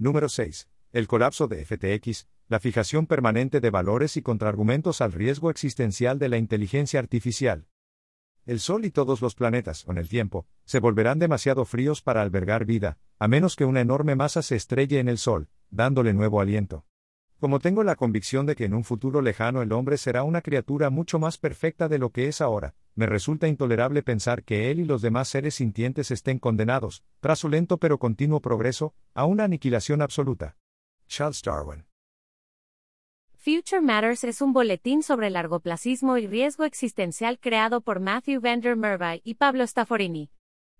Número 6. El colapso de FTX, la fijación permanente de valores y contraargumentos al riesgo existencial de la inteligencia artificial. El Sol y todos los planetas, con el tiempo, se volverán demasiado fríos para albergar vida, a menos que una enorme masa se estrelle en el Sol, dándole nuevo aliento. Como tengo la convicción de que en un futuro lejano el hombre será una criatura mucho más perfecta de lo que es ahora, me resulta intolerable pensar que él y los demás seres sintientes estén condenados, tras su lento pero continuo progreso, a una aniquilación absoluta. Charles Darwin Future Matters es un boletín sobre largoplacismo y riesgo existencial creado por Matthew Vander Mervey y Pablo Stafforini.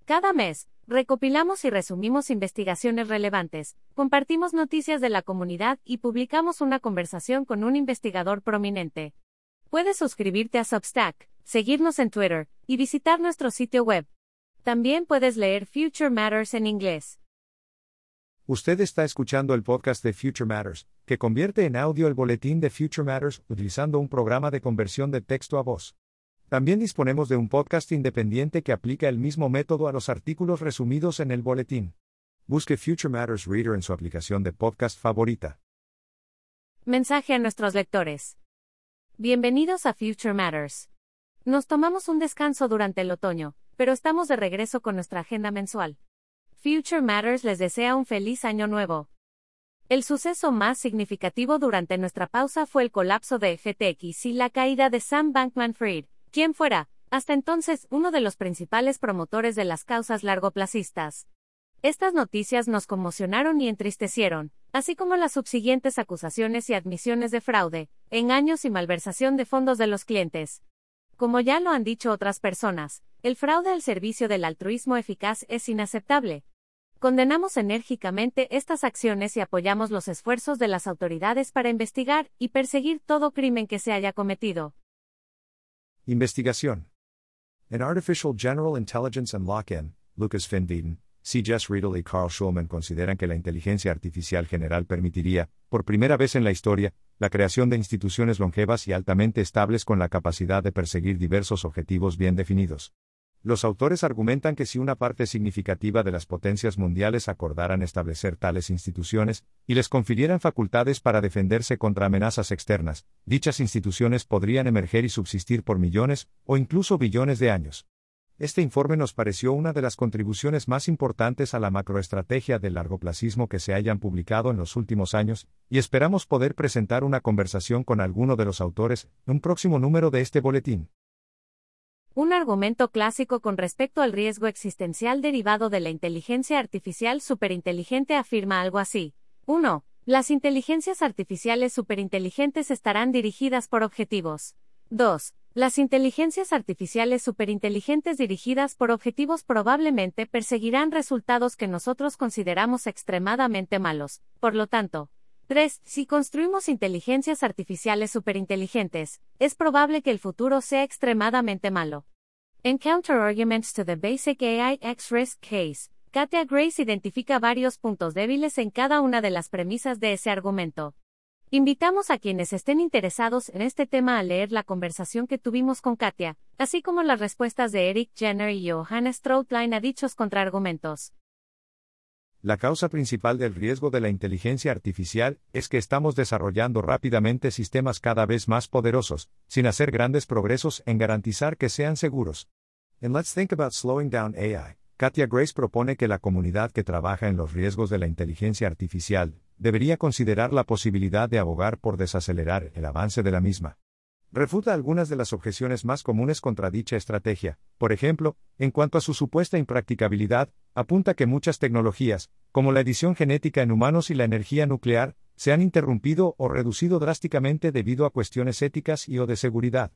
Cada mes, recopilamos y resumimos investigaciones relevantes, compartimos noticias de la comunidad y publicamos una conversación con un investigador prominente. Puedes suscribirte a Substack, seguirnos en Twitter y visitar nuestro sitio web. También puedes leer Future Matters en inglés. Usted está escuchando el podcast de Future Matters, que convierte en audio el boletín de Future Matters utilizando un programa de conversión de texto a voz. También disponemos de un podcast independiente que aplica el mismo método a los artículos resumidos en el boletín. Busque Future Matters Reader en su aplicación de podcast favorita. Mensaje a nuestros lectores. Bienvenidos a Future Matters. Nos tomamos un descanso durante el otoño, pero estamos de regreso con nuestra agenda mensual. Future Matters les desea un feliz año nuevo. El suceso más significativo durante nuestra pausa fue el colapso de FTX y la caída de Sam Bankman Fried, quien fuera, hasta entonces, uno de los principales promotores de las causas largoplacistas. Estas noticias nos conmocionaron y entristecieron, así como las subsiguientes acusaciones y admisiones de fraude, engaños y malversación de fondos de los clientes. Como ya lo han dicho otras personas, el fraude al servicio del altruismo eficaz es inaceptable. Condenamos enérgicamente estas acciones y apoyamos los esfuerzos de las autoridades para investigar y perseguir todo crimen que se haya cometido. Investigación. En Artificial General Intelligence and Lock-in, Lucas Finveden, C. Jess Riedel y Carl Schulman consideran que la inteligencia artificial general permitiría, por primera vez en la historia, la creación de instituciones longevas y altamente estables con la capacidad de perseguir diversos objetivos bien definidos. Los autores argumentan que si una parte significativa de las potencias mundiales acordaran establecer tales instituciones, y les confirieran facultades para defenderse contra amenazas externas, dichas instituciones podrían emerger y subsistir por millones, o incluso billones de años. Este informe nos pareció una de las contribuciones más importantes a la macroestrategia del largoplacismo que se hayan publicado en los últimos años, y esperamos poder presentar una conversación con alguno de los autores en un próximo número de este boletín. Un argumento clásico con respecto al riesgo existencial derivado de la inteligencia artificial superinteligente afirma algo así. 1. Las inteligencias artificiales superinteligentes estarán dirigidas por objetivos. 2. Las inteligencias artificiales superinteligentes dirigidas por objetivos probablemente perseguirán resultados que nosotros consideramos extremadamente malos. Por lo tanto, 3. Si construimos inteligencias artificiales superinteligentes, es probable que el futuro sea extremadamente malo. En Counter-Arguments to the Basic AI X-Risk Case, Katia Grace identifica varios puntos débiles en cada una de las premisas de ese argumento. Invitamos a quienes estén interesados en este tema a leer la conversación que tuvimos con Katia, así como las respuestas de Eric Jenner y Johannes Troutline a dichos contraargumentos. La causa principal del riesgo de la inteligencia artificial es que estamos desarrollando rápidamente sistemas cada vez más poderosos, sin hacer grandes progresos en garantizar que sean seguros. En Let's Think About Slowing Down AI, Katia Grace propone que la comunidad que trabaja en los riesgos de la inteligencia artificial debería considerar la posibilidad de abogar por desacelerar el avance de la misma refuta algunas de las objeciones más comunes contra dicha estrategia. Por ejemplo, en cuanto a su supuesta impracticabilidad, apunta que muchas tecnologías, como la edición genética en humanos y la energía nuclear, se han interrumpido o reducido drásticamente debido a cuestiones éticas y o de seguridad.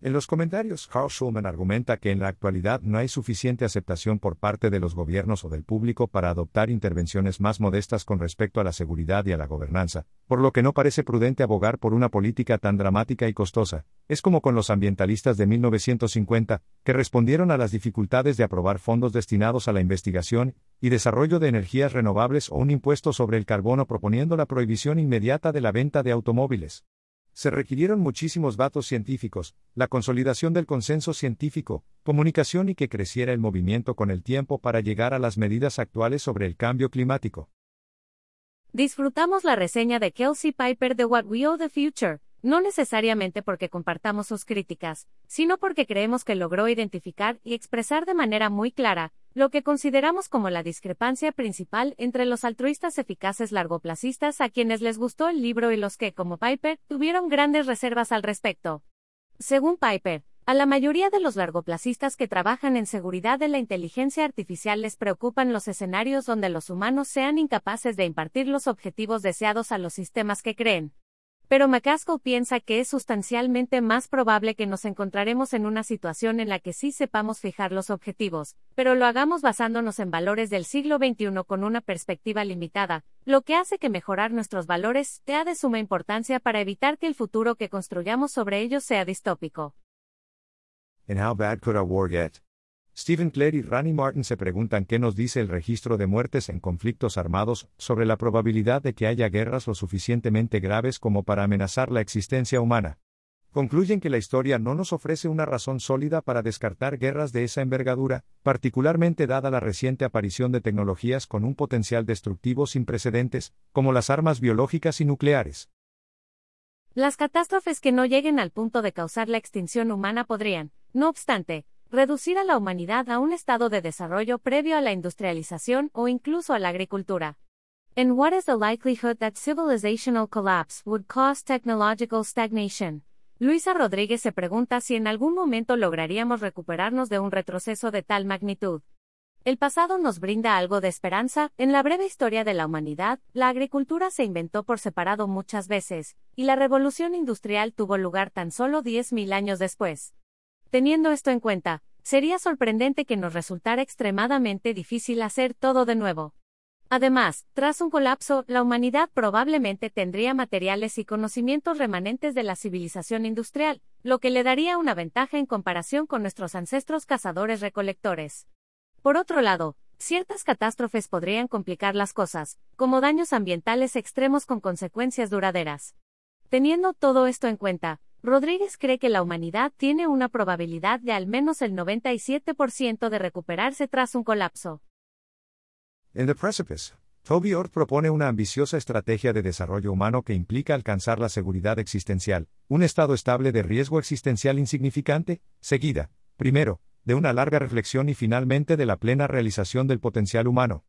En los comentarios, Carl Schulman argumenta que en la actualidad no hay suficiente aceptación por parte de los gobiernos o del público para adoptar intervenciones más modestas con respecto a la seguridad y a la gobernanza, por lo que no parece prudente abogar por una política tan dramática y costosa. Es como con los ambientalistas de 1950, que respondieron a las dificultades de aprobar fondos destinados a la investigación y desarrollo de energías renovables o un impuesto sobre el carbono proponiendo la prohibición inmediata de la venta de automóviles. Se requirieron muchísimos datos científicos, la consolidación del consenso científico, comunicación y que creciera el movimiento con el tiempo para llegar a las medidas actuales sobre el cambio climático. Disfrutamos la reseña de Kelsey Piper de What We Owe the Future, no necesariamente porque compartamos sus críticas, sino porque creemos que logró identificar y expresar de manera muy clara lo que consideramos como la discrepancia principal entre los altruistas eficaces largoplacistas a quienes les gustó el libro y los que, como Piper, tuvieron grandes reservas al respecto. Según Piper, a la mayoría de los largoplacistas que trabajan en seguridad de la inteligencia artificial les preocupan los escenarios donde los humanos sean incapaces de impartir los objetivos deseados a los sistemas que creen. Pero McCaskill piensa que es sustancialmente más probable que nos encontraremos en una situación en la que sí sepamos fijar los objetivos, pero lo hagamos basándonos en valores del siglo XXI con una perspectiva limitada, lo que hace que mejorar nuestros valores sea de suma importancia para evitar que el futuro que construyamos sobre ellos sea distópico. And how bad could our war get? Stephen Clare y Rani Martin se preguntan qué nos dice el registro de muertes en conflictos armados sobre la probabilidad de que haya guerras lo suficientemente graves como para amenazar la existencia humana. Concluyen que la historia no nos ofrece una razón sólida para descartar guerras de esa envergadura, particularmente dada la reciente aparición de tecnologías con un potencial destructivo sin precedentes, como las armas biológicas y nucleares. Las catástrofes que no lleguen al punto de causar la extinción humana podrían, no obstante, reducir a la humanidad a un estado de desarrollo previo a la industrialización o incluso a la agricultura. En What is the likelihood that civilizational collapse would cause technological stagnation? Luisa Rodríguez se pregunta si en algún momento lograríamos recuperarnos de un retroceso de tal magnitud. El pasado nos brinda algo de esperanza. En la breve historia de la humanidad, la agricultura se inventó por separado muchas veces, y la revolución industrial tuvo lugar tan solo 10.000 años después. Teniendo esto en cuenta, sería sorprendente que nos resultara extremadamente difícil hacer todo de nuevo. Además, tras un colapso, la humanidad probablemente tendría materiales y conocimientos remanentes de la civilización industrial, lo que le daría una ventaja en comparación con nuestros ancestros cazadores-recolectores. Por otro lado, ciertas catástrofes podrían complicar las cosas, como daños ambientales extremos con consecuencias duraderas. Teniendo todo esto en cuenta, Rodríguez cree que la humanidad tiene una probabilidad de al menos el 97% de recuperarse tras un colapso. En The Precipice, Toby Ord propone una ambiciosa estrategia de desarrollo humano que implica alcanzar la seguridad existencial, un estado estable de riesgo existencial insignificante, seguida, primero, de una larga reflexión y finalmente de la plena realización del potencial humano.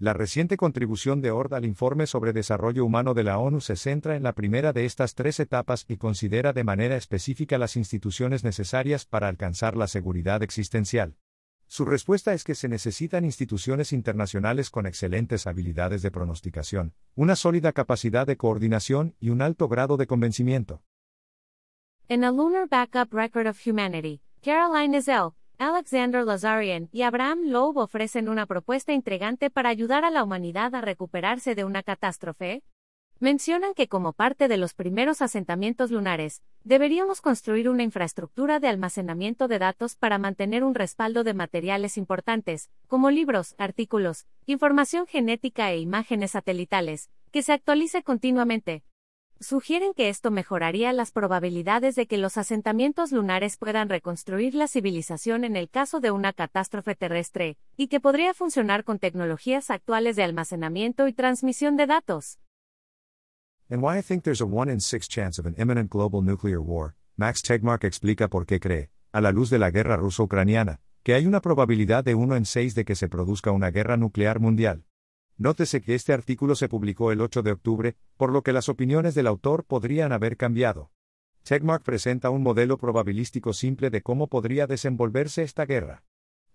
La reciente contribución de ORD al informe sobre desarrollo humano de la ONU se centra en la primera de estas tres etapas y considera de manera específica las instituciones necesarias para alcanzar la seguridad existencial. Su respuesta es que se necesitan instituciones internacionales con excelentes habilidades de pronosticación, una sólida capacidad de coordinación y un alto grado de convencimiento. En A Lunar Backup Record of Humanity, Caroline Ezell, Alexander Lazarian y Abraham Loeb ofrecen una propuesta intrigante para ayudar a la humanidad a recuperarse de una catástrofe. Mencionan que como parte de los primeros asentamientos lunares, deberíamos construir una infraestructura de almacenamiento de datos para mantener un respaldo de materiales importantes, como libros, artículos, información genética e imágenes satelitales, que se actualice continuamente, sugieren que esto mejoraría las probabilidades de que los asentamientos lunares puedan reconstruir la civilización en el caso de una catástrofe terrestre, y que podría funcionar con tecnologías actuales de almacenamiento y transmisión de datos. And why I think there's a 1 in 6 chance of an imminent global nuclear war, Max Tegmark explica por qué cree, a la luz de la guerra ruso-ucraniana, que hay una probabilidad de 1 en 6 de que se produzca una guerra nuclear mundial. Nótese que este artículo se publicó el 8 de octubre, por lo que las opiniones del autor podrían haber cambiado. Checkmark presenta un modelo probabilístico simple de cómo podría desenvolverse esta guerra.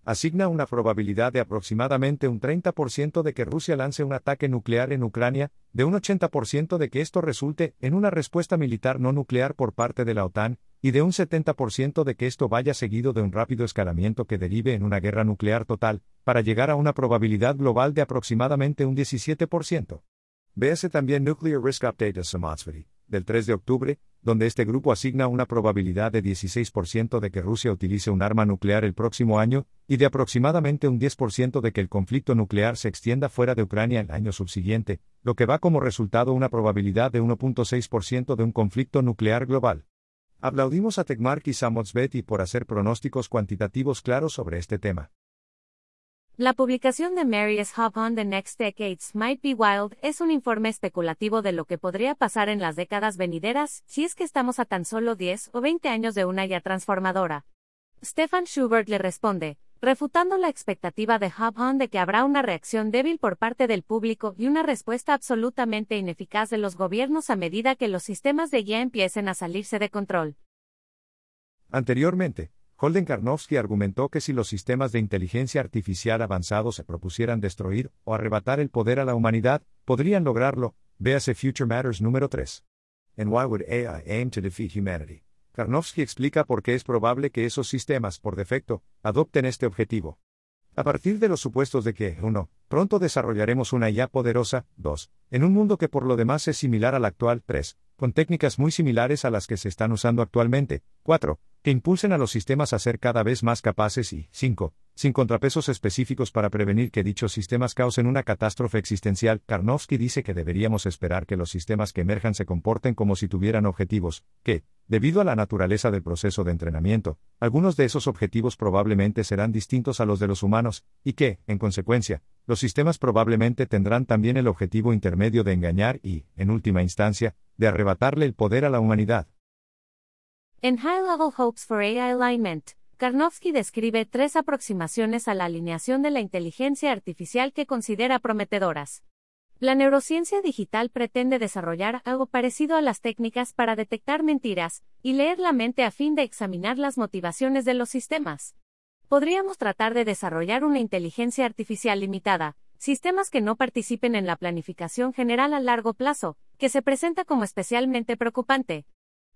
Asigna una probabilidad de aproximadamente un 30% de que Rusia lance un ataque nuclear en Ucrania, de un 80% de que esto resulte en una respuesta militar no nuclear por parte de la OTAN, y de un 70% de que esto vaya seguido de un rápido escalamiento que derive en una guerra nuclear total, para llegar a una probabilidad global de aproximadamente un 17%. Véase también Nuclear Risk Update of Samatsvary, del 3 de octubre, donde este grupo asigna una probabilidad de 16% de que Rusia utilice un arma nuclear el próximo año, y de aproximadamente un 10% de que el conflicto nuclear se extienda fuera de Ucrania el año subsiguiente, lo que va como resultado una probabilidad de 1.6% de un conflicto nuclear global. Aplaudimos a Tegmark y Samotsbeti por hacer pronósticos cuantitativos claros sobre este tema. La publicación de Marius Hub on the Next Decades Might Be Wild es un informe especulativo de lo que podría pasar en las décadas venideras si es que estamos a tan solo 10 o 20 años de una ya transformadora. Stefan Schubert le responde, refutando la expectativa de Hub on de que habrá una reacción débil por parte del público y una respuesta absolutamente ineficaz de los gobiernos a medida que los sistemas de guía empiecen a salirse de control. Anteriormente, Holden Karnofsky argumentó que si los sistemas de inteligencia artificial avanzados se propusieran destruir o arrebatar el poder a la humanidad, podrían lograrlo. Véase Future Matters número 3. En Why Would AI Aim to Defeat Humanity? Karnofsky explica por qué es probable que esos sistemas, por defecto, adopten este objetivo. A partir de los supuestos de que, 1. Pronto desarrollaremos una IA poderosa, 2. En un mundo que por lo demás es similar al actual, 3. Con técnicas muy similares a las que se están usando actualmente, 4 que impulsen a los sistemas a ser cada vez más capaces y, 5. Sin contrapesos específicos para prevenir que dichos sistemas causen una catástrofe existencial, Karnofsky dice que deberíamos esperar que los sistemas que emerjan se comporten como si tuvieran objetivos, que, debido a la naturaleza del proceso de entrenamiento, algunos de esos objetivos probablemente serán distintos a los de los humanos, y que, en consecuencia, los sistemas probablemente tendrán también el objetivo intermedio de engañar y, en última instancia, de arrebatarle el poder a la humanidad. En High Level Hopes for AI Alignment, Karnofsky describe tres aproximaciones a la alineación de la inteligencia artificial que considera prometedoras. La neurociencia digital pretende desarrollar algo parecido a las técnicas para detectar mentiras y leer la mente a fin de examinar las motivaciones de los sistemas. Podríamos tratar de desarrollar una inteligencia artificial limitada, sistemas que no participen en la planificación general a largo plazo, que se presenta como especialmente preocupante.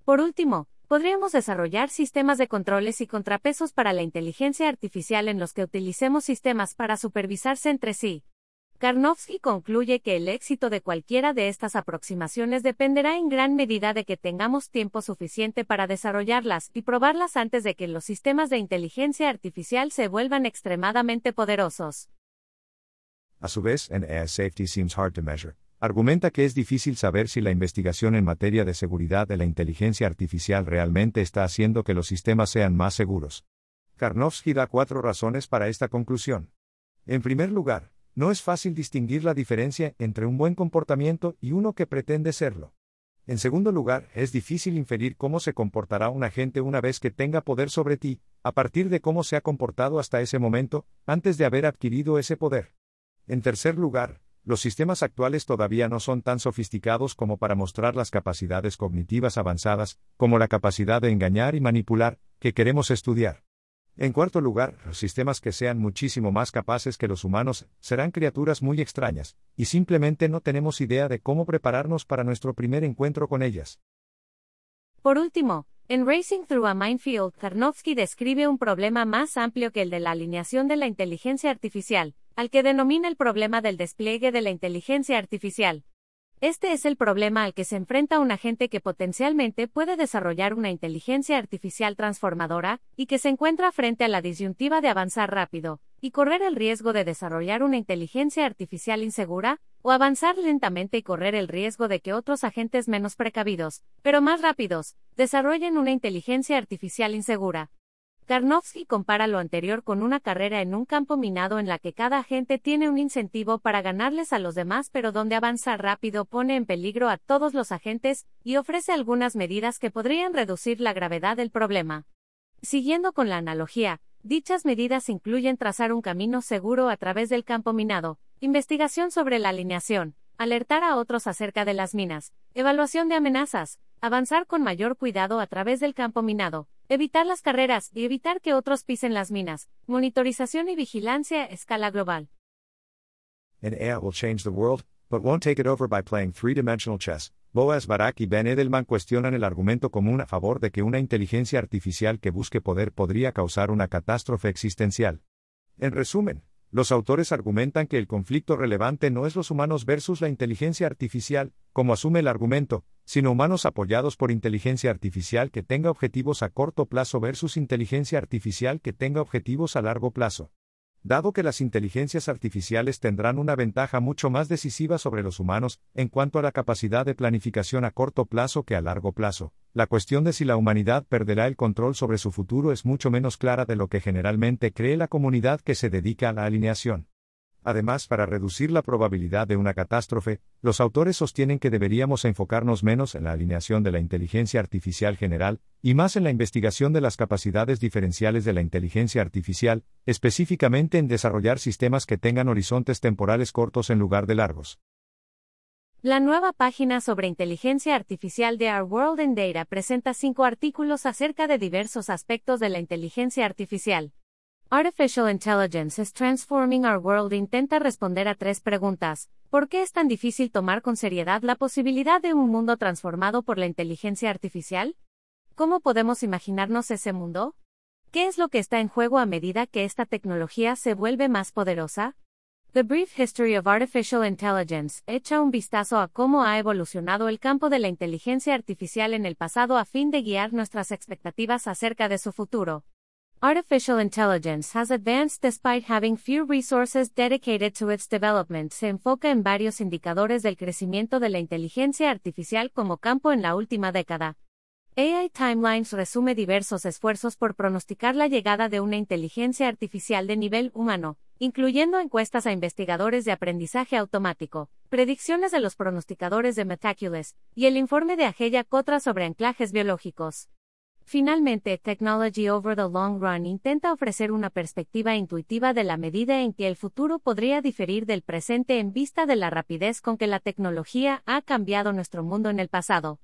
Por último, podríamos desarrollar sistemas de controles y contrapesos para la inteligencia artificial en los que utilicemos sistemas para supervisarse entre sí. Karnofsky concluye que el éxito de cualquiera de estas aproximaciones dependerá en gran medida de que tengamos tiempo suficiente para desarrollarlas y probarlas antes de que los sistemas de inteligencia artificial se vuelvan extremadamente poderosos. A su vez, en AI safety seems hard to measure. Argumenta que es difícil saber si la investigación en materia de seguridad de la inteligencia artificial realmente está haciendo que los sistemas sean más seguros. Karnofsky da cuatro razones para esta conclusión. En primer lugar, no es fácil distinguir la diferencia entre un buen comportamiento y uno que pretende serlo. En segundo lugar, es difícil inferir cómo se comportará un agente una vez que tenga poder sobre ti, a partir de cómo se ha comportado hasta ese momento, antes de haber adquirido ese poder. En tercer lugar, los sistemas actuales todavía no son tan sofisticados como para mostrar las capacidades cognitivas avanzadas, como la capacidad de engañar y manipular, que queremos estudiar. En cuarto lugar, los sistemas que sean muchísimo más capaces que los humanos serán criaturas muy extrañas, y simplemente no tenemos idea de cómo prepararnos para nuestro primer encuentro con ellas. Por último, en Racing Through a Minefield, Karnofsky describe un problema más amplio que el de la alineación de la inteligencia artificial, al que denomina el problema del despliegue de la inteligencia artificial. Este es el problema al que se enfrenta un agente que potencialmente puede desarrollar una inteligencia artificial transformadora, y que se encuentra frente a la disyuntiva de avanzar rápido, y correr el riesgo de desarrollar una inteligencia artificial insegura, o avanzar lentamente y correr el riesgo de que otros agentes menos precavidos, pero más rápidos, desarrollen una inteligencia artificial insegura. Karnofsky compara lo anterior con una carrera en un campo minado en la que cada agente tiene un incentivo para ganarles a los demás pero donde avanzar rápido pone en peligro a todos los agentes, y ofrece algunas medidas que podrían reducir la gravedad del problema. Siguiendo con la analogía, dichas medidas incluyen trazar un camino seguro a través del campo minado, investigación sobre la alineación, alertar a otros acerca de las minas, evaluación de amenazas, avanzar con mayor cuidado a través del campo minado, evitar las carreras y evitar que otros pisen las minas, monitorización y vigilancia a escala global. An AI will change the world, but won't take it over by playing three-dimensional chess. Boaz Barak y Ben Edelman cuestionan el argumento común a favor de que una inteligencia artificial que busque poder podría causar una catástrofe existencial. En resumen, los autores argumentan que el conflicto relevante no es los humanos versus la inteligencia artificial, como asume el argumento, sino humanos apoyados por inteligencia artificial que tenga objetivos a corto plazo versus inteligencia artificial que tenga objetivos a largo plazo. Dado que las inteligencias artificiales tendrán una ventaja mucho más decisiva sobre los humanos en cuanto a la capacidad de planificación a corto plazo que a largo plazo, la cuestión de si la humanidad perderá el control sobre su futuro es mucho menos clara de lo que generalmente cree la comunidad que se dedica a la alineación. Además, para reducir la probabilidad de una catástrofe, los autores sostienen que deberíamos enfocarnos menos en la alineación de la inteligencia artificial general, y más en la investigación de las capacidades diferenciales de la inteligencia artificial, específicamente en desarrollar sistemas que tengan horizontes temporales cortos en lugar de largos. La nueva página sobre inteligencia artificial de Our World in Data presenta cinco artículos acerca de diversos aspectos de la inteligencia artificial. Artificial Intelligence is Transforming Our World intenta responder a tres preguntas. ¿Por qué es tan difícil tomar con seriedad la posibilidad de un mundo transformado por la inteligencia artificial? ¿Cómo podemos imaginarnos ese mundo? ¿Qué es lo que está en juego a medida que esta tecnología se vuelve más poderosa? The Brief History of Artificial Intelligence echa un vistazo a cómo ha evolucionado el campo de la inteligencia artificial en el pasado a fin de guiar nuestras expectativas acerca de su futuro. Artificial intelligence has advanced despite having few resources dedicated to its development. Se enfoca en varios indicadores del crecimiento de la inteligencia artificial como campo en la última década. AI Timelines resume diversos esfuerzos por pronosticar la llegada de una inteligencia artificial de nivel humano, incluyendo encuestas a investigadores de aprendizaje automático, predicciones de los pronosticadores de Metaculus, y el informe de Ageya Cotra sobre anclajes biológicos. Finalmente, Technology Over the Long Run intenta ofrecer una perspectiva intuitiva de la medida en que el futuro podría diferir del presente en vista de la rapidez con que la tecnología ha cambiado nuestro mundo en el pasado.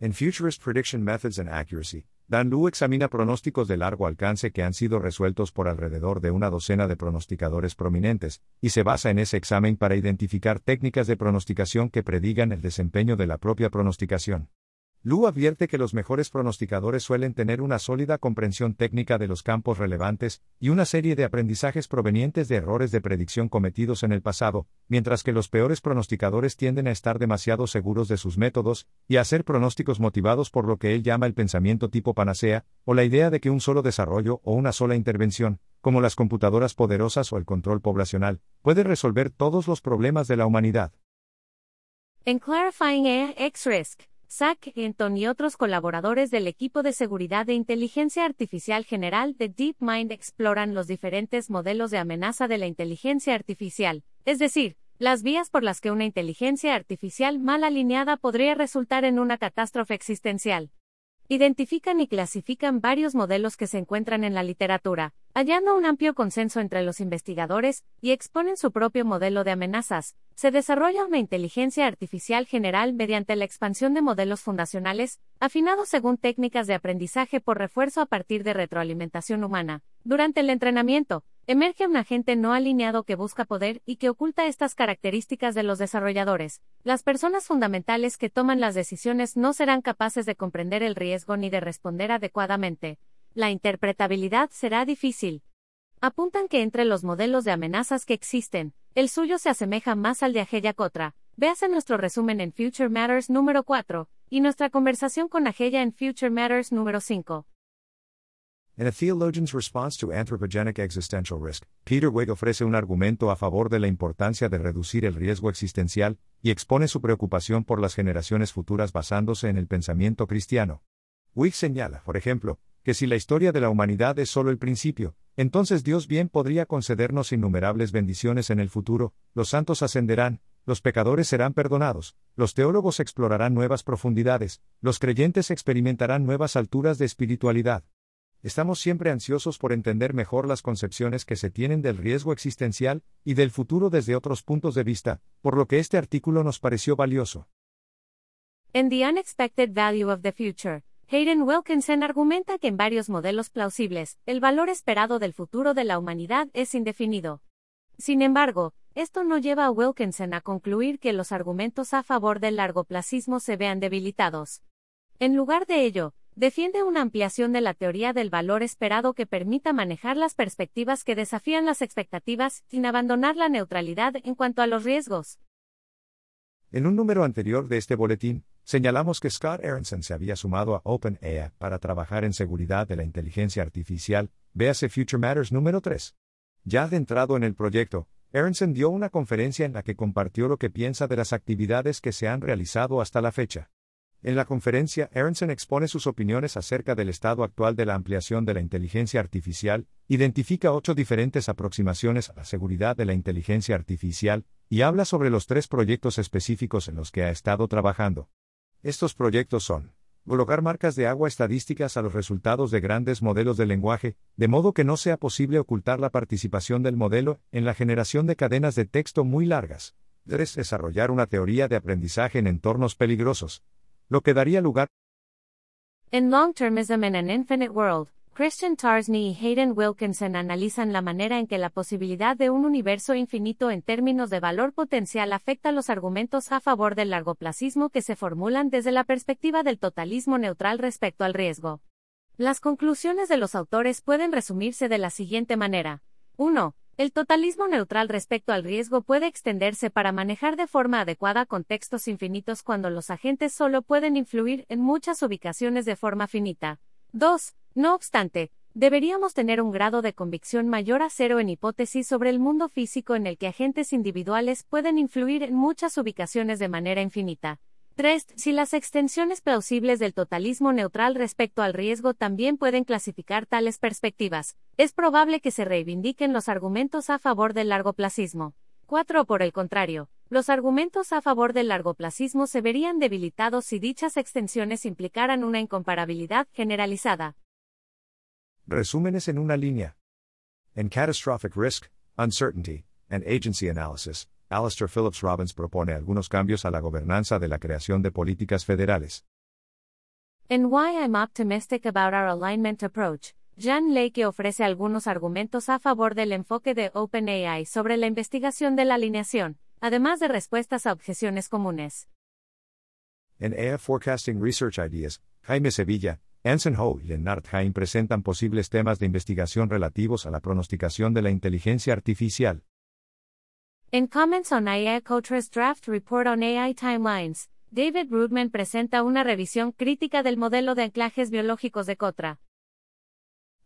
En Futurist Prediction Methods and Accuracy, Dan Lu examina pronósticos de largo alcance que han sido resueltos por alrededor de una docena de pronosticadores prominentes, y se basa en ese examen para identificar técnicas de pronosticación que predigan el desempeño de la propia pronosticación. Lu advierte que los mejores pronosticadores suelen tener una sólida comprensión técnica de los campos relevantes y una serie de aprendizajes provenientes de errores de predicción cometidos en el pasado, mientras que los peores pronosticadores tienden a estar demasiado seguros de sus métodos y a hacer pronósticos motivados por lo que él llama el pensamiento tipo panacea, o la idea de que un solo desarrollo o una sola intervención, como las computadoras poderosas o el control poblacional, puede resolver todos los problemas de la humanidad. En Clarifying X-Risk Zach Hinton y otros colaboradores del equipo de seguridad de inteligencia artificial general de DeepMind exploran los diferentes modelos de amenaza de la inteligencia artificial, es decir, las vías por las que una inteligencia artificial mal alineada podría resultar en una catástrofe existencial. Identifican y clasifican varios modelos que se encuentran en la literatura, hallando un amplio consenso entre los investigadores, y exponen su propio modelo de amenazas. Se desarrolla una inteligencia artificial general mediante la expansión de modelos fundacionales, afinados según técnicas de aprendizaje por refuerzo a partir de retroalimentación humana. Durante el entrenamiento, Emerge un agente no alineado que busca poder y que oculta estas características de los desarrolladores. Las personas fundamentales que toman las decisiones no serán capaces de comprender el riesgo ni de responder adecuadamente. La interpretabilidad será difícil. Apuntan que entre los modelos de amenazas que existen, el suyo se asemeja más al de Ageya Cotra. Véase nuestro resumen en Future Matters número 4 y nuestra conversación con Ageya en Future Matters número 5. En A Theologian's Response to Anthropogenic Existential Risk, Peter Wig ofrece un argumento a favor de la importancia de reducir el riesgo existencial, y expone su preocupación por las generaciones futuras basándose en el pensamiento cristiano. Wig señala, por ejemplo, que si la historia de la humanidad es solo el principio, entonces Dios bien podría concedernos innumerables bendiciones en el futuro, los santos ascenderán, los pecadores serán perdonados, los teólogos explorarán nuevas profundidades, los creyentes experimentarán nuevas alturas de espiritualidad. Estamos siempre ansiosos por entender mejor las concepciones que se tienen del riesgo existencial y del futuro desde otros puntos de vista, por lo que este artículo nos pareció valioso. En The Unexpected Value of the Future, Hayden Wilkinson argumenta que en varios modelos plausibles, el valor esperado del futuro de la humanidad es indefinido. Sin embargo, esto no lleva a Wilkinson a concluir que los argumentos a favor del largoplacismo se vean debilitados. En lugar de ello, defiende una ampliación de la teoría del valor esperado que permita manejar las perspectivas que desafían las expectativas, sin abandonar la neutralidad en cuanto a los riesgos. En un número anterior de este boletín, señalamos que Scott Aronson se había sumado a OpenAI para trabajar en seguridad de la inteligencia artificial, véase Future Matters número 3. Ya adentrado en el proyecto, Aronson dio una conferencia en la que compartió lo que piensa de las actividades que se han realizado hasta la fecha. En la conferencia, Aronson expone sus opiniones acerca del estado actual de la ampliación de la inteligencia artificial, identifica ocho diferentes aproximaciones a la seguridad de la inteligencia artificial, y habla sobre los tres proyectos específicos en los que ha estado trabajando. Estos proyectos son colocar marcas de agua estadísticas a los resultados de grandes modelos de lenguaje, de modo que no sea posible ocultar la participación del modelo en la generación de cadenas de texto muy largas. 3. Desarrollar una teoría de aprendizaje en entornos peligrosos, lo que daría lugar. En Long Termism in an Infinite World, Christian Tarsney y Hayden Wilkinson analizan la manera en que la posibilidad de un universo infinito en términos de valor potencial afecta los argumentos a favor del largoplacismo que se formulan desde la perspectiva del totalismo neutral respecto al riesgo. Las conclusiones de los autores pueden resumirse de la siguiente manera. 1. El totalismo neutral respecto al riesgo puede extenderse para manejar de forma adecuada contextos infinitos cuando los agentes solo pueden influir en muchas ubicaciones de forma finita. 2. No obstante, deberíamos tener un grado de convicción mayor a cero en hipótesis sobre el mundo físico en el que agentes individuales pueden influir en muchas ubicaciones de manera infinita. 3. Si las extensiones plausibles del totalismo neutral respecto al riesgo también pueden clasificar tales perspectivas, es probable que se reivindiquen los argumentos a favor del largoplacismo. 4. Por el contrario, los argumentos a favor del largoplacismo se verían debilitados si dichas extensiones implicaran una incomparabilidad generalizada. Resúmenes en una línea. En Catastrophic Risk, Uncertainty, and Agency Analysis, Alistair Phillips Robbins propone algunos cambios a la gobernanza de la creación de políticas federales. En Why I'm Optimistic About Our Alignment Approach, Jan Lake ofrece algunos argumentos a favor del enfoque de OpenAI sobre la investigación de la alineación, además de respuestas a objeciones comunes. En AI Forecasting Research Ideas, Jaime Sevilla, Anson y Lennart Haim presentan posibles temas de investigación relativos a la pronosticación de la inteligencia artificial. En Comments on AI Cotra's Draft Report on AI Timelines, David Rudman presenta una revisión crítica del modelo de anclajes biológicos de Cotra.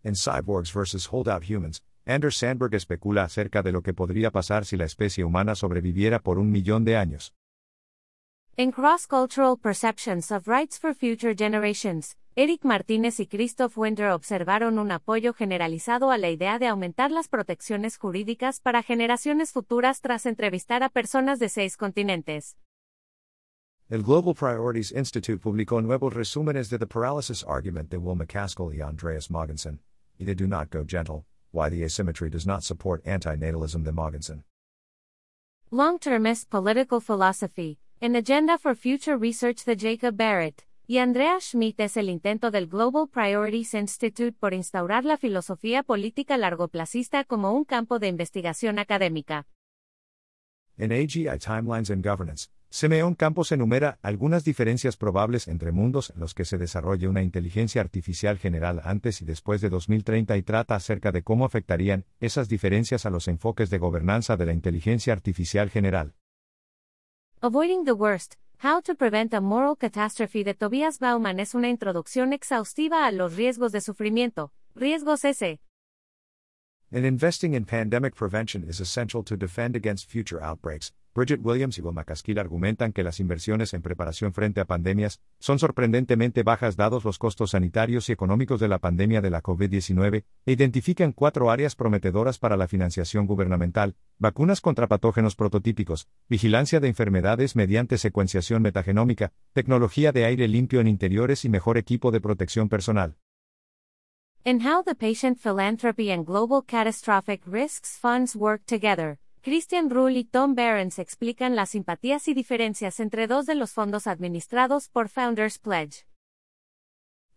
En Cyborgs vs. Holdout Humans, Anders Sandberg especula acerca de lo que podría pasar si la especie humana sobreviviera por un millón de años. En Cross-Cultural Perceptions of Rights for Future Generations, Eric Martínez y Christoph Winter observaron un apoyo generalizado a la idea de aumentar las protecciones jurídicas para generaciones futuras tras entrevistar a personas de seis continentes. El Global Priorities Institute publicó nuevos resúmenes de The Paralysis Argument de Will MacAskill y Andreas Mogensen, y de Do Not Go Gentle, Why the Asymmetry Does Not Support Antinatalism de Mogensen. Long-Termist Political Philosophy, an Agenda for Future Research de Jacob Barrett, y Andrea Schmidt es el intento del Global Priorities Institute por instaurar la filosofía política largoplacista como un campo de investigación académica. En AGI Timelines and Governance, Simeón Campos enumera algunas diferencias probables entre mundos en los que se desarrolle una inteligencia artificial general antes y después de 2030 y trata acerca de cómo afectarían esas diferencias a los enfoques de gobernanza de la inteligencia artificial general. Avoiding the worst, How to Prevent a Moral Catastrophe de Tobias Bauman es una introducción exhaustiva a los riesgos de sufrimiento. Riesgos S. And investing in pandemic prevention is essential to defend against future outbreaks, Bridget Williams y MacAskill argumentan que las inversiones en preparación frente a pandemias son sorprendentemente bajas dados los costos sanitarios y económicos de la pandemia de la COVID-19, e identifican cuatro áreas prometedoras para la financiación gubernamental, vacunas contra patógenos prototípicos, vigilancia de enfermedades mediante secuenciación metagenómica, tecnología de aire limpio en interiores y mejor equipo de protección personal. In How the Patient Philanthropy and Global Catastrophic Risks Funds Work Together. Christian Ruhl y Tom Behrens explican las simpatías y diferencias entre dos de los fondos administrados por Founders Pledge.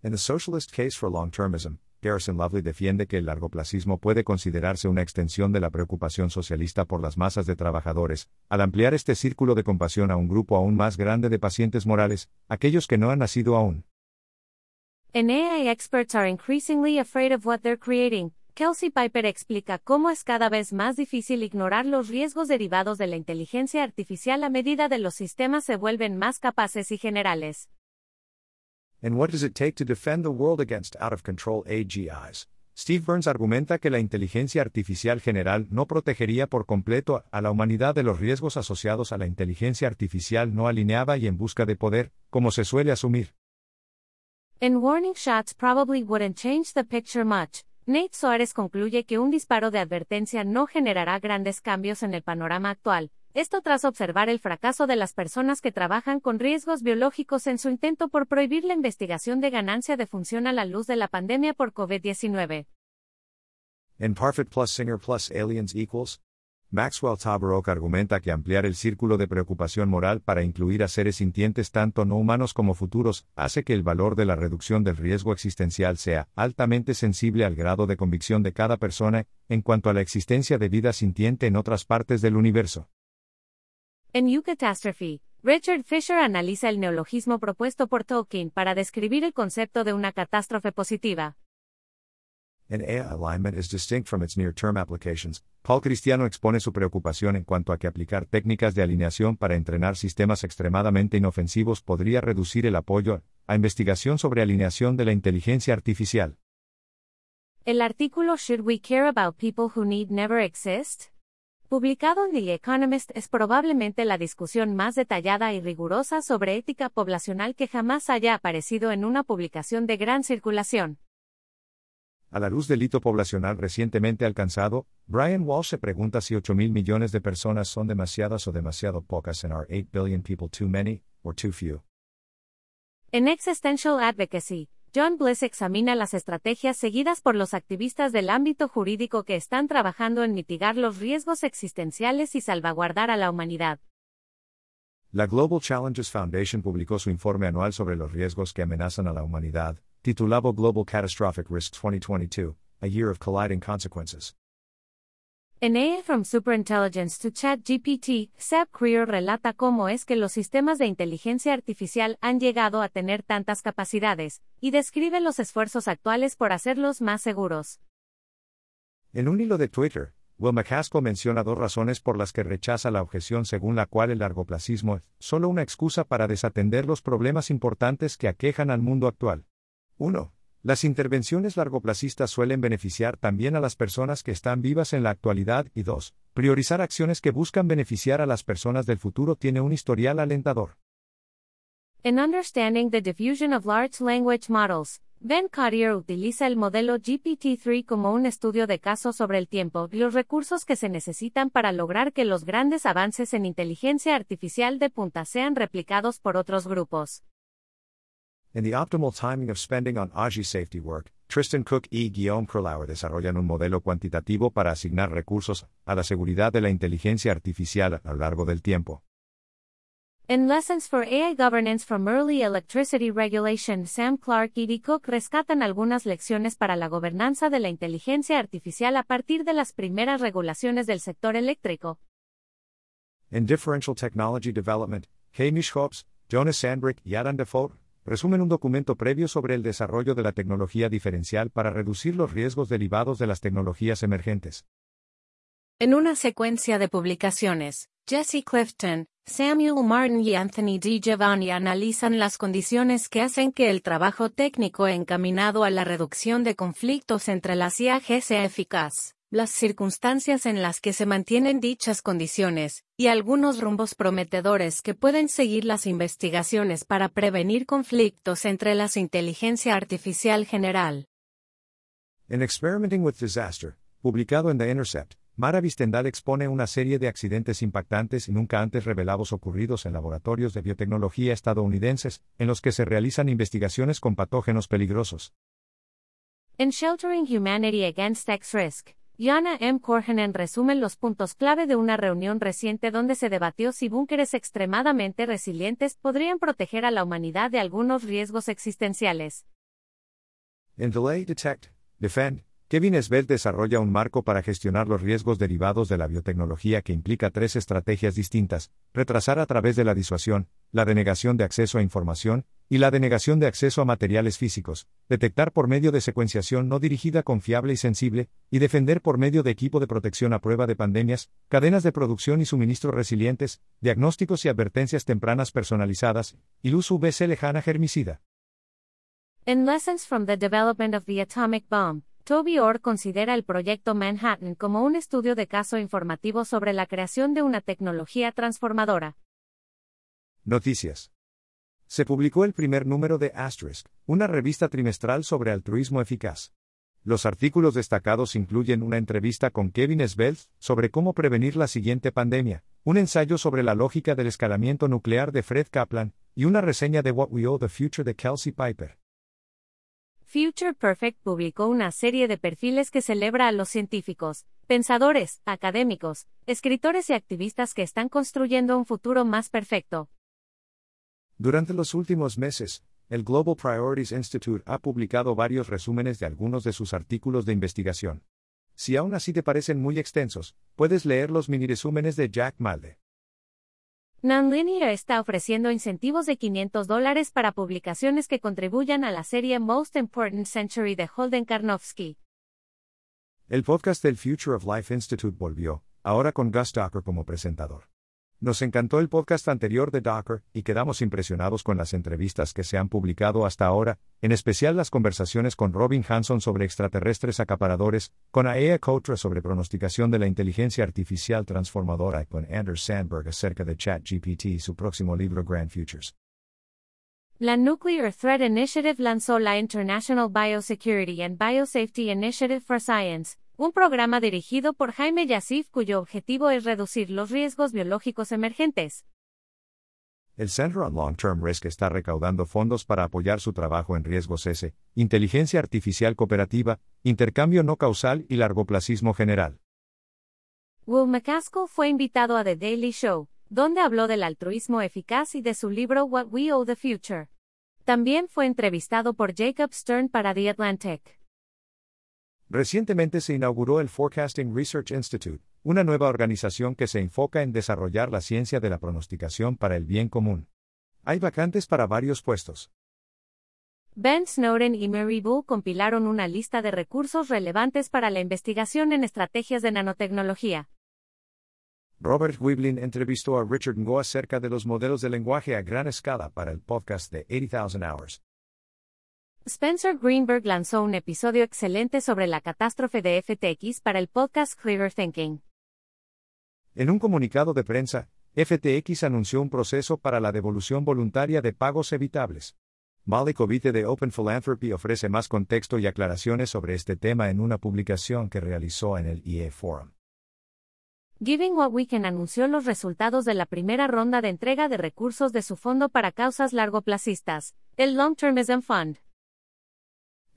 En The Socialist Case for Long-Termism, Garrison Lovely defiende que el largoplacismo puede considerarse una extensión de la preocupación socialista por las masas de trabajadores, al ampliar este círculo de compasión a un grupo aún más grande de pacientes morales, aquellos que no han nacido aún. En AI experts are increasingly afraid of what they're creating, Kelsey Piper explica cómo es cada vez más difícil ignorar los riesgos derivados de la inteligencia artificial a medida de los sistemas se vuelven más capaces y generales. And what does it take to defend the world against out of control AGIs? Steve Burns argumenta que la inteligencia artificial general no protegería por completo a la humanidad de los riesgos asociados a la inteligencia artificial no alineada y en busca de poder, como se suele asumir. En warning shots probably wouldn't change the picture much. Nate Soares concluye que un disparo de advertencia no generará grandes cambios en el panorama actual, esto tras observar el fracaso de las personas que trabajan con riesgos biológicos en su intento por prohibir la investigación de ganancia de función a la luz de la pandemia por COVID-19. En Parfit plus Singer plus Aliens equals Maxwell Tabarrok argumenta que ampliar el círculo de preocupación moral para incluir a seres sintientes tanto no humanos como futuros hace que el valor de la reducción del riesgo existencial sea altamente sensible al grado de convicción de cada persona en cuanto a la existencia de vida sintiente en otras partes del universo. En Eucatastrophe, Richard Fisher analiza el neologismo propuesto por Tolkien para describir el concepto de una catástrofe positiva. En AI alignment is distinct from its near-term applications. Paul Cristiano expone su preocupación en cuanto a que aplicar técnicas de alineación para entrenar sistemas extremadamente inofensivos podría reducir el apoyo a investigación sobre alineación de la inteligencia artificial. El artículo Should We Care About People Who Need Never Exist? publicado en The Economist es probablemente la discusión más detallada y rigurosa sobre ética poblacional que jamás haya aparecido en una publicación de gran circulación. A la luz del hito poblacional recientemente alcanzado, Brian Walsh se pregunta si 8 mil millones de personas son demasiadas o demasiado pocas en our 8 billion people too many, or too few. En Existential Advocacy, John Bliss examina las estrategias seguidas por los activistas del ámbito jurídico que están trabajando en mitigar los riesgos existenciales y salvaguardar a la humanidad. La Global Challenges Foundation publicó su informe anual sobre los riesgos que amenazan a la humanidad, titulado Global Catastrophic Risks 2022, A Year of Colliding Consequences. En AI From Superintelligence to ChatGPT, Seb Creer relata cómo es que los sistemas de inteligencia artificial han llegado a tener tantas capacidades, y describe los esfuerzos actuales por hacerlos más seguros. En un hilo de Twitter, Will McCaskill menciona dos razones por las que rechaza la objeción según la cual el largoplacismo es solo una excusa para desatender los problemas importantes que aquejan al mundo actual. 1. Las intervenciones largoplacistas suelen beneficiar también a las personas que están vivas en la actualidad y 2. Priorizar acciones que buscan beneficiar a las personas del futuro tiene un historial alentador. En Understanding the Diffusion of Large Language Models, Ben Carrier utiliza el modelo GPT-3 como un estudio de caso sobre el tiempo y los recursos que se necesitan para lograr que los grandes avances en inteligencia artificial de punta sean replicados por otros grupos. En The Optimal Timing of Spending on AGI Safety Work, Tristan Cook y Guillaume Krolauer desarrollan un modelo cuantitativo para asignar recursos a la seguridad de la inteligencia artificial a lo largo del tiempo. En Lessons for AI Governance from Early Electricity Regulation, Sam Clark y D. Cook rescatan algunas lecciones para la gobernanza de la inteligencia artificial a partir de las primeras regulaciones del sector eléctrico. En Differential Technology Development, Hamish Hobbs, Jonas Sandbrick y Adam Defoe resumen un documento previo sobre el desarrollo de la tecnología diferencial para reducir los riesgos derivados de las tecnologías emergentes. En una secuencia de publicaciones, Jesse Clifton, Samuel Martin y Anthony D. Giovanni analizan las condiciones que hacen que el trabajo técnico encaminado a la reducción de conflictos entre las IAG sea eficaz las circunstancias en las que se mantienen dichas condiciones, y algunos rumbos prometedores que pueden seguir las investigaciones para prevenir conflictos entre la inteligencia artificial general. En Experimenting with Disaster, publicado en The Intercept, Mara Vistendal expone una serie de accidentes impactantes y nunca antes revelados ocurridos en laboratorios de biotecnología estadounidenses, en los que se realizan investigaciones con patógenos peligrosos. En Sheltering Humanity Against X-Risk, Yana M. Corhenen resume los puntos clave de una reunión reciente donde se debatió si búnkeres extremadamente resilientes podrían proteger a la humanidad de algunos riesgos existenciales. En Delay Detect, Defend, Kevin Svelte desarrolla un marco para gestionar los riesgos derivados de la biotecnología que implica tres estrategias distintas, retrasar a través de la disuasión, la denegación de acceso a información, y la denegación de acceso a materiales físicos, detectar por medio de secuenciación no dirigida confiable y sensible, y defender por medio de equipo de protección a prueba de pandemias, cadenas de producción y suministro resilientes, diagnósticos y advertencias tempranas personalizadas, y luz UVC lejana germicida. In Lessons from the Development of the Atomic Bomb, Toby Orr considera el proyecto Manhattan como un estudio de caso informativo sobre la creación de una tecnología transformadora. Noticias. Se publicó el primer número de Asterisk, una revista trimestral sobre altruismo eficaz. Los artículos destacados incluyen una entrevista con Kevin Svelte sobre cómo prevenir la siguiente pandemia, un ensayo sobre la lógica del escalamiento nuclear de Fred Kaplan, y una reseña de What We Owe the Future de Kelsey Piper. Future Perfect publicó una serie de perfiles que celebra a los científicos, pensadores, académicos, escritores y activistas que están construyendo un futuro más perfecto. Durante los últimos meses, el Global Priorities Institute ha publicado varios resúmenes de algunos de sus artículos de investigación. Si aún así te parecen muy extensos, puedes leer los mini resúmenes de Jack Malde. Nonlinear está ofreciendo incentivos de 500 dólares para publicaciones que contribuyan a la serie Most Important Century de Holden Karnofsky. El podcast del Future of Life Institute volvió, ahora con Gus Docker como presentador. Nos encantó el podcast anterior de Docker, y quedamos impresionados con las entrevistas que se han publicado hasta ahora, en especial las conversaciones con Robin Hanson sobre extraterrestres acaparadores, con Aya Kotra sobre pronosticación de la inteligencia artificial transformadora y con Anders Sandberg acerca de ChatGPT y su próximo libro Grand Futures. La Nuclear Threat Initiative lanzó la International Biosecurity and Biosafety Initiative for Science, un programa dirigido por Jaime Yassif cuyo objetivo es reducir los riesgos biológicos emergentes. El Center on Long-Term Risk está recaudando fondos para apoyar su trabajo en riesgos S, inteligencia artificial cooperativa, intercambio no causal y largoplacismo general. Will McCaskill fue invitado a The Daily Show, donde habló del altruismo eficaz y de su libro What We Owe the Future. También fue entrevistado por Jacob Stern para The Atlantic. Recientemente se inauguró el Forecasting Research Institute, una nueva organización que se enfoca en desarrollar la ciencia de la pronosticación para el bien común. Hay vacantes para varios puestos. Ben Snowden y Mary Bull compilaron una lista de recursos relevantes para la investigación en estrategias de nanotecnología. Robert Wiblin entrevistó a Richard Ngo acerca de los modelos de lenguaje a gran escala para el podcast de 80,000 Hours. Spencer Greenberg lanzó un episodio excelente sobre la catástrofe de FTX para el podcast Clearer Thinking. En un comunicado de prensa, FTX anunció un proceso para la devolución voluntaria de pagos evitables. Malik Ovite de Open Philanthropy ofrece más contexto y aclaraciones sobre este tema en una publicación que realizó en el EA Forum. Giving What We Can anunció los resultados de la primera ronda de entrega de recursos de su fondo para causas largoplacistas, el Long Termism Fund.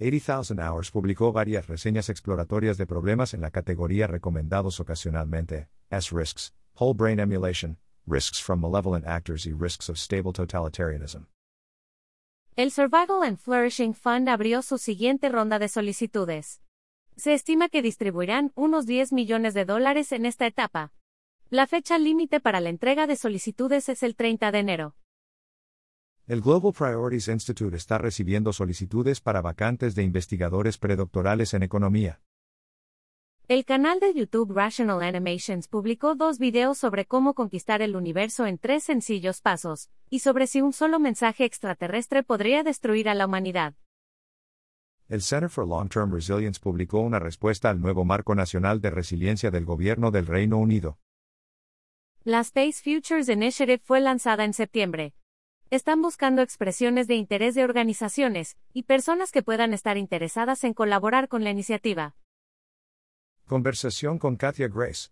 80,000 Hours publicó varias reseñas exploratorias de problemas en la categoría recomendados ocasionalmente, as risks, whole brain emulation, risks from malevolent actors y risks of stable totalitarianism. El Survival and Flourishing Fund abrió su siguiente ronda de solicitudes. Se estima que distribuirán unos 10 millones de dólares en esta etapa. La fecha límite para la entrega de solicitudes es el 30 de enero. El Global Priorities Institute está recibiendo solicitudes para vacantes de investigadores predoctorales en economía. El canal de YouTube Rational Animations publicó dos videos sobre cómo conquistar el universo en tres sencillos pasos, y sobre si un solo mensaje extraterrestre podría destruir a la humanidad. El Center for Long-Term Resilience publicó una respuesta al nuevo marco nacional de resiliencia del gobierno del Reino Unido. La Space Futures Initiative fue lanzada en septiembre, están buscando expresiones de interés de organizaciones y personas que puedan estar interesadas en colaborar con la iniciativa. Conversación con Katia Grace.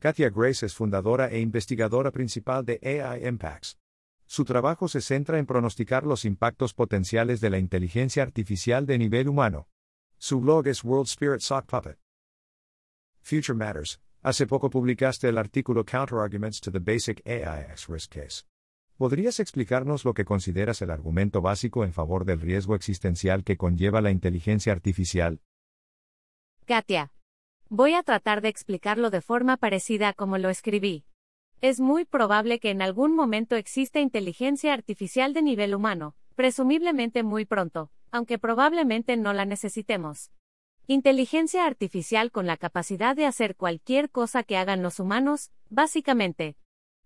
Katia Grace es fundadora e investigadora principal de AI Impacts. Su trabajo se centra en pronosticar los impactos potenciales de la inteligencia artificial de nivel humano. Su blog es World Spirit Sock Puppet. Future Matters. Hace poco publicaste el artículo Counterarguments to the Basic AI X Risk Case. ¿Podrías explicarnos lo que consideras el argumento básico en favor del riesgo existencial que conlleva la inteligencia artificial? Katia. Voy a tratar de explicarlo de forma parecida a como lo escribí. Es muy probable que en algún momento exista inteligencia artificial de nivel humano, presumiblemente muy pronto, aunque probablemente no la necesitemos. Inteligencia artificial con la capacidad de hacer cualquier cosa que hagan los humanos, básicamente,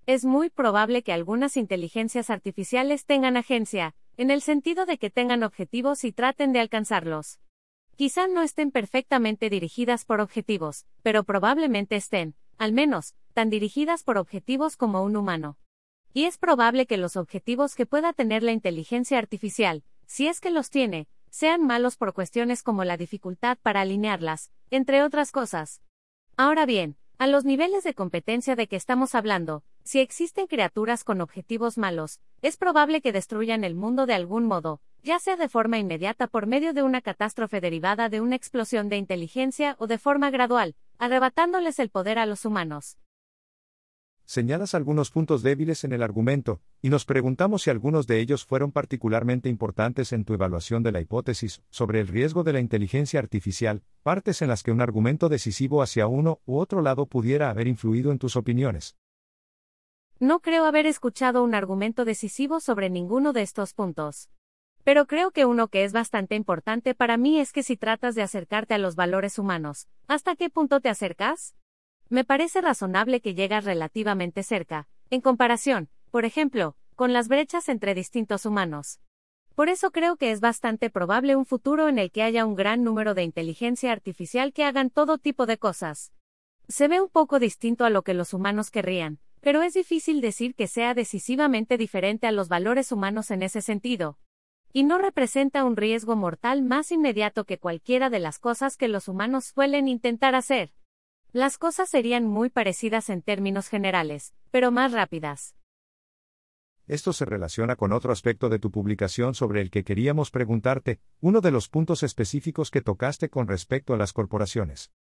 es muy probable que algunas inteligencias artificiales tengan agencia, en el sentido de que tengan objetivos y traten de alcanzarlos. Quizá no estén perfectamente dirigidas por objetivos, pero probablemente estén, al menos, tan dirigidas por objetivos como un humano. Y es probable que los objetivos que pueda tener la inteligencia artificial, si es que los tiene, sean malos por cuestiones como la dificultad para alinearlas, entre otras cosas. Ahora bien, a los niveles de competencia de que estamos hablando, si existen criaturas con objetivos malos, es probable que destruyan el mundo de algún modo, ya sea de forma inmediata por medio de una catástrofe derivada de una explosión de inteligencia o de forma gradual, arrebatándoles el poder a los humanos. Señalas algunos puntos débiles en el argumento, y nos preguntamos si algunos de ellos fueron particularmente importantes en tu evaluación de la hipótesis sobre el riesgo de la inteligencia artificial, partes en las que un argumento decisivo hacia uno u otro lado pudiera haber influido en tus opiniones. No creo haber escuchado un argumento decisivo sobre ninguno de estos puntos. Pero creo que uno que es bastante importante para mí es que si tratas de acercarte a los valores humanos, ¿hasta qué punto te acercas? Me parece razonable que llegas relativamente cerca, en comparación, por ejemplo, con las brechas entre distintos humanos. Por eso creo que es bastante probable un futuro en el que haya un gran número de inteligencia artificial que hagan todo tipo de cosas. Se ve un poco distinto a lo que los humanos querrían, pero es difícil decir que sea decisivamente diferente a los valores humanos en ese sentido. Y no representa un riesgo mortal más inmediato que cualquiera de las cosas que los humanos suelen intentar hacer. Las cosas serían muy parecidas en términos generales, pero más rápidas. Esto se relaciona con otro aspecto de tu publicación sobre el que queríamos preguntarte, uno de los puntos específicos que tocaste con respecto a las corporaciones.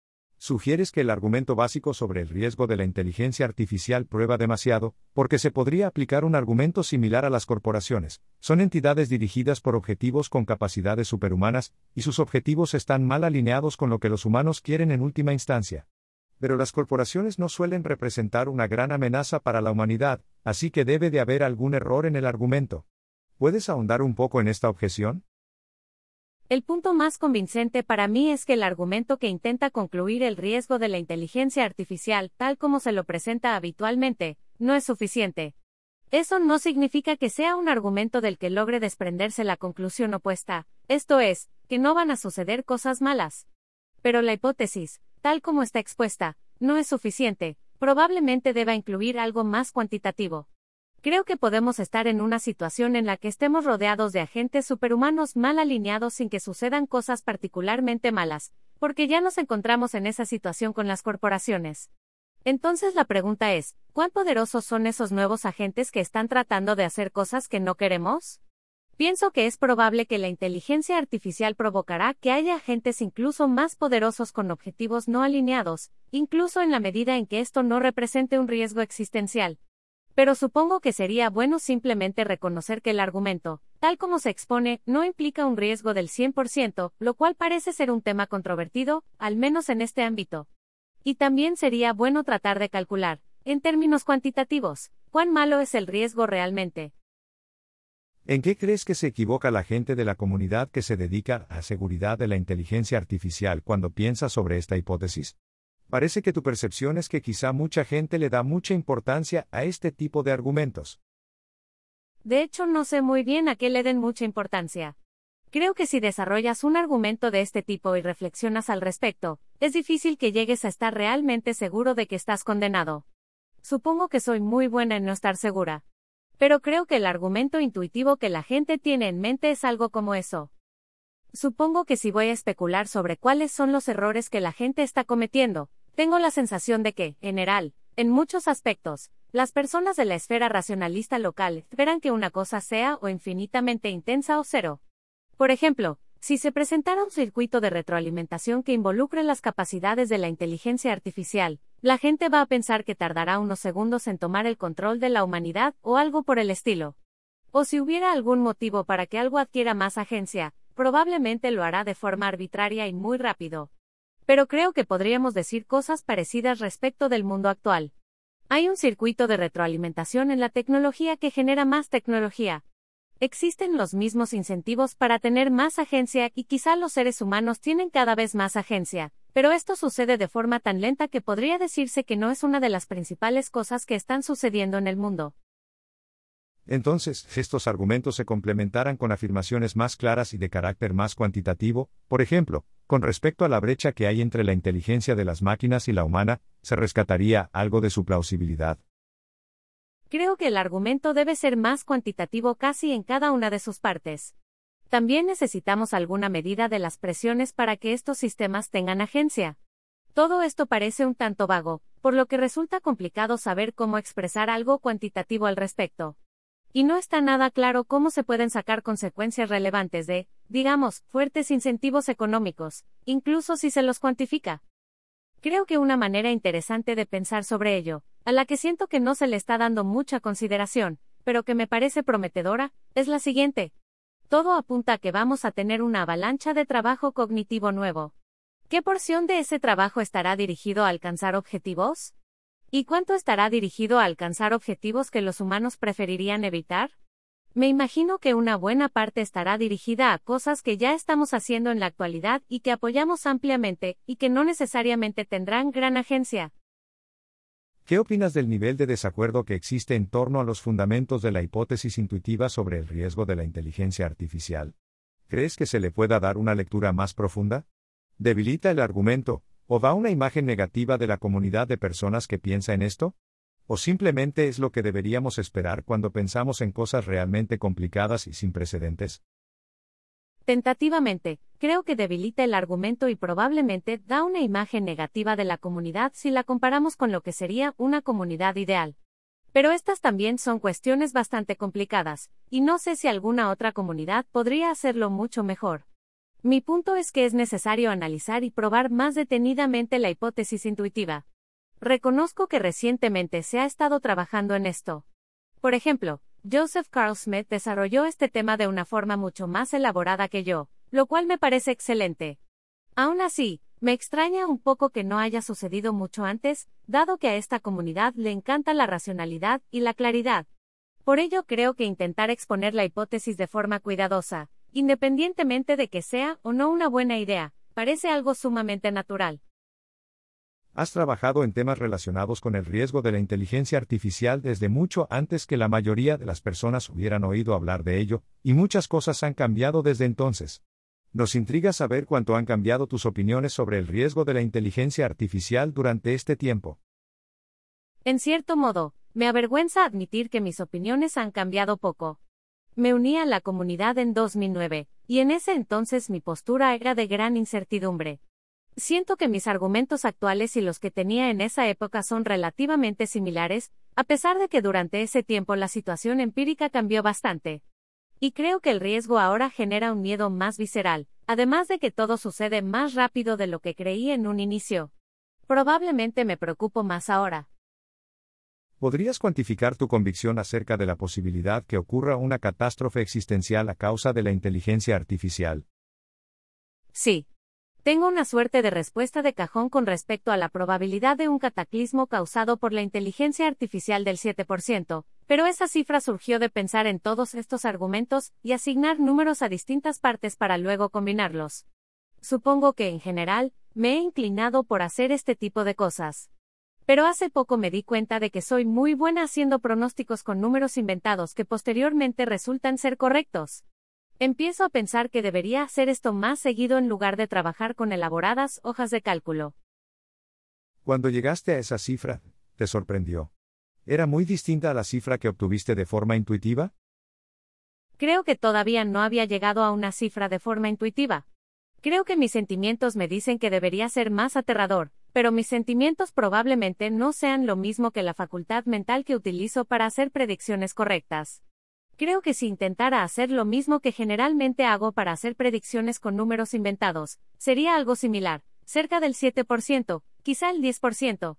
Sugieres que el argumento básico sobre el riesgo de la inteligencia artificial prueba demasiado, porque se podría aplicar un argumento similar a las corporaciones. Son entidades dirigidas por objetivos con capacidades superhumanas, y sus objetivos están mal alineados con lo que los humanos quieren en última instancia. Pero las corporaciones no suelen representar una gran amenaza para la humanidad, así que debe de haber algún error en el argumento. ¿Puedes ahondar un poco en esta objeción? El punto más convincente para mí es que el argumento que intenta concluir el riesgo de la inteligencia artificial, tal como se lo presenta habitualmente, no es suficiente. Eso no significa que sea un argumento del que logre desprenderse la conclusión opuesta, esto es, que no van a suceder cosas malas. Pero la hipótesis, tal como está expuesta, no es suficiente, probablemente deba incluir algo más cuantitativo. Creo que podemos estar en una situación en la que estemos rodeados de agentes superhumanos mal alineados sin que sucedan cosas particularmente malas, porque ya nos encontramos en esa situación con las corporaciones. Entonces la pregunta es, ¿cuán poderosos son esos nuevos agentes que están tratando de hacer cosas que no queremos? Pienso que es probable que la inteligencia artificial provocará que haya agentes incluso más poderosos con objetivos no alineados, incluso en la medida en que esto no represente un riesgo existencial. Pero supongo que sería bueno simplemente reconocer que el argumento, tal como se expone, no implica un riesgo del 100%, lo cual parece ser un tema controvertido, al menos en este ámbito. Y también sería bueno tratar de calcular, en términos cuantitativos, cuán malo es el riesgo realmente. ¿En qué crees que se equivoca la gente de la comunidad que se dedica a seguridad de la inteligencia artificial cuando piensa sobre esta hipótesis? Parece que tu percepción es que quizá mucha gente le da mucha importancia a este tipo de argumentos. De hecho, no sé muy bien a qué le den mucha importancia. Creo que si desarrollas un argumento de este tipo y reflexionas al respecto, es difícil que llegues a estar realmente seguro de que estás condenado. Supongo que soy muy buena en no estar segura. Pero creo que el argumento intuitivo que la gente tiene en mente es algo como eso. Supongo que si voy a especular sobre cuáles son los errores que la gente está cometiendo, tengo la sensación de que, en general, en muchos aspectos, las personas de la esfera racionalista local esperan que una cosa sea o infinitamente intensa o cero. Por ejemplo, si se presentara un circuito de retroalimentación que involucre las capacidades de la inteligencia artificial, la gente va a pensar que tardará unos segundos en tomar el control de la humanidad o algo por el estilo. O si hubiera algún motivo para que algo adquiera más agencia, probablemente lo hará de forma arbitraria y muy rápido pero creo que podríamos decir cosas parecidas respecto del mundo actual. Hay un circuito de retroalimentación en la tecnología que genera más tecnología. Existen los mismos incentivos para tener más agencia y quizá los seres humanos tienen cada vez más agencia, pero esto sucede de forma tan lenta que podría decirse que no es una de las principales cosas que están sucediendo en el mundo. Entonces, estos argumentos se complementaran con afirmaciones más claras y de carácter más cuantitativo, por ejemplo, con respecto a la brecha que hay entre la inteligencia de las máquinas y la humana, se rescataría algo de su plausibilidad. Creo que el argumento debe ser más cuantitativo casi en cada una de sus partes. También necesitamos alguna medida de las presiones para que estos sistemas tengan agencia. Todo esto parece un tanto vago, por lo que resulta complicado saber cómo expresar algo cuantitativo al respecto. Y no está nada claro cómo se pueden sacar consecuencias relevantes de, digamos, fuertes incentivos económicos, incluso si se los cuantifica. Creo que una manera interesante de pensar sobre ello, a la que siento que no se le está dando mucha consideración, pero que me parece prometedora, es la siguiente. Todo apunta a que vamos a tener una avalancha de trabajo cognitivo nuevo. ¿Qué porción de ese trabajo estará dirigido a alcanzar objetivos? ¿Y cuánto estará dirigido a alcanzar objetivos que los humanos preferirían evitar? Me imagino que una buena parte estará dirigida a cosas que ya estamos haciendo en la actualidad y que apoyamos ampliamente, y que no necesariamente tendrán gran agencia. ¿Qué opinas del nivel de desacuerdo que existe en torno a los fundamentos de la hipótesis intuitiva sobre el riesgo de la inteligencia artificial? ¿Crees que se le pueda dar una lectura más profunda? ¿Debilita el argumento, ¿O da una imagen negativa de la comunidad de personas que piensa en esto? ¿O simplemente es lo que deberíamos esperar cuando pensamos en cosas realmente complicadas y sin precedentes? Tentativamente, creo que debilita el argumento y probablemente da una imagen negativa de la comunidad si la comparamos con lo que sería una comunidad ideal. Pero estas también son cuestiones bastante complicadas, y no sé si alguna otra comunidad podría hacerlo mucho mejor. Mi punto es que es necesario analizar y probar más detenidamente la hipótesis intuitiva. Reconozco que recientemente se ha estado trabajando en esto. Por ejemplo, Joseph Carl Smith desarrolló este tema de una forma mucho más elaborada que yo, lo cual me parece excelente. Aún así, me extraña un poco que no haya sucedido mucho antes, dado que a esta comunidad le encanta la racionalidad y la claridad. Por ello creo que intentar exponer la hipótesis de forma cuidadosa, independientemente de que sea o no una buena idea, parece algo sumamente natural. Has trabajado en temas relacionados con el riesgo de la inteligencia artificial desde mucho antes que la mayoría de las personas hubieran oído hablar de ello, y muchas cosas han cambiado desde entonces. Nos intriga saber cuánto han cambiado tus opiniones sobre el riesgo de la inteligencia artificial durante este tiempo. En cierto modo, me avergüenza admitir que mis opiniones han cambiado poco. Me uní a la comunidad en 2009, y en ese entonces mi postura era de gran incertidumbre. Siento que mis argumentos actuales y los que tenía en esa época son relativamente similares, a pesar de que durante ese tiempo la situación empírica cambió bastante. Y creo que el riesgo ahora genera un miedo más visceral, además de que todo sucede más rápido de lo que creí en un inicio. Probablemente me preocupo más ahora. ¿Podrías cuantificar tu convicción acerca de la posibilidad que ocurra una catástrofe existencial a causa de la inteligencia artificial? Sí. Tengo una suerte de respuesta de cajón con respecto a la probabilidad de un cataclismo causado por la inteligencia artificial del 7%, pero esa cifra surgió de pensar en todos estos argumentos y asignar números a distintas partes para luego combinarlos. Supongo que en general, me he inclinado por hacer este tipo de cosas. Pero hace poco me di cuenta de que soy muy buena haciendo pronósticos con números inventados que posteriormente resultan ser correctos. Empiezo a pensar que debería hacer esto más seguido en lugar de trabajar con elaboradas hojas de cálculo. Cuando llegaste a esa cifra, ¿te sorprendió? ¿Era muy distinta a la cifra que obtuviste de forma intuitiva? Creo que todavía no había llegado a una cifra de forma intuitiva. Creo que mis sentimientos me dicen que debería ser más aterrador, pero mis sentimientos probablemente no sean lo mismo que la facultad mental que utilizo para hacer predicciones correctas. Creo que si intentara hacer lo mismo que generalmente hago para hacer predicciones con números inventados, sería algo similar, cerca del 7%, quizá el 10%.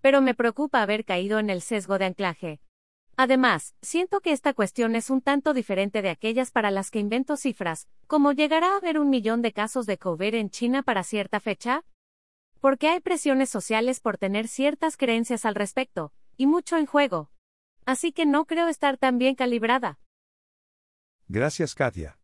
Pero me preocupa haber caído en el sesgo de anclaje. Además, siento que esta cuestión es un tanto diferente de aquellas para las que invento cifras, como llegará a haber un millón de casos de COVID en China para cierta fecha, porque hay presiones sociales por tener ciertas creencias al respecto, y mucho en juego. Así que no creo estar tan bien calibrada. Gracias, Katia.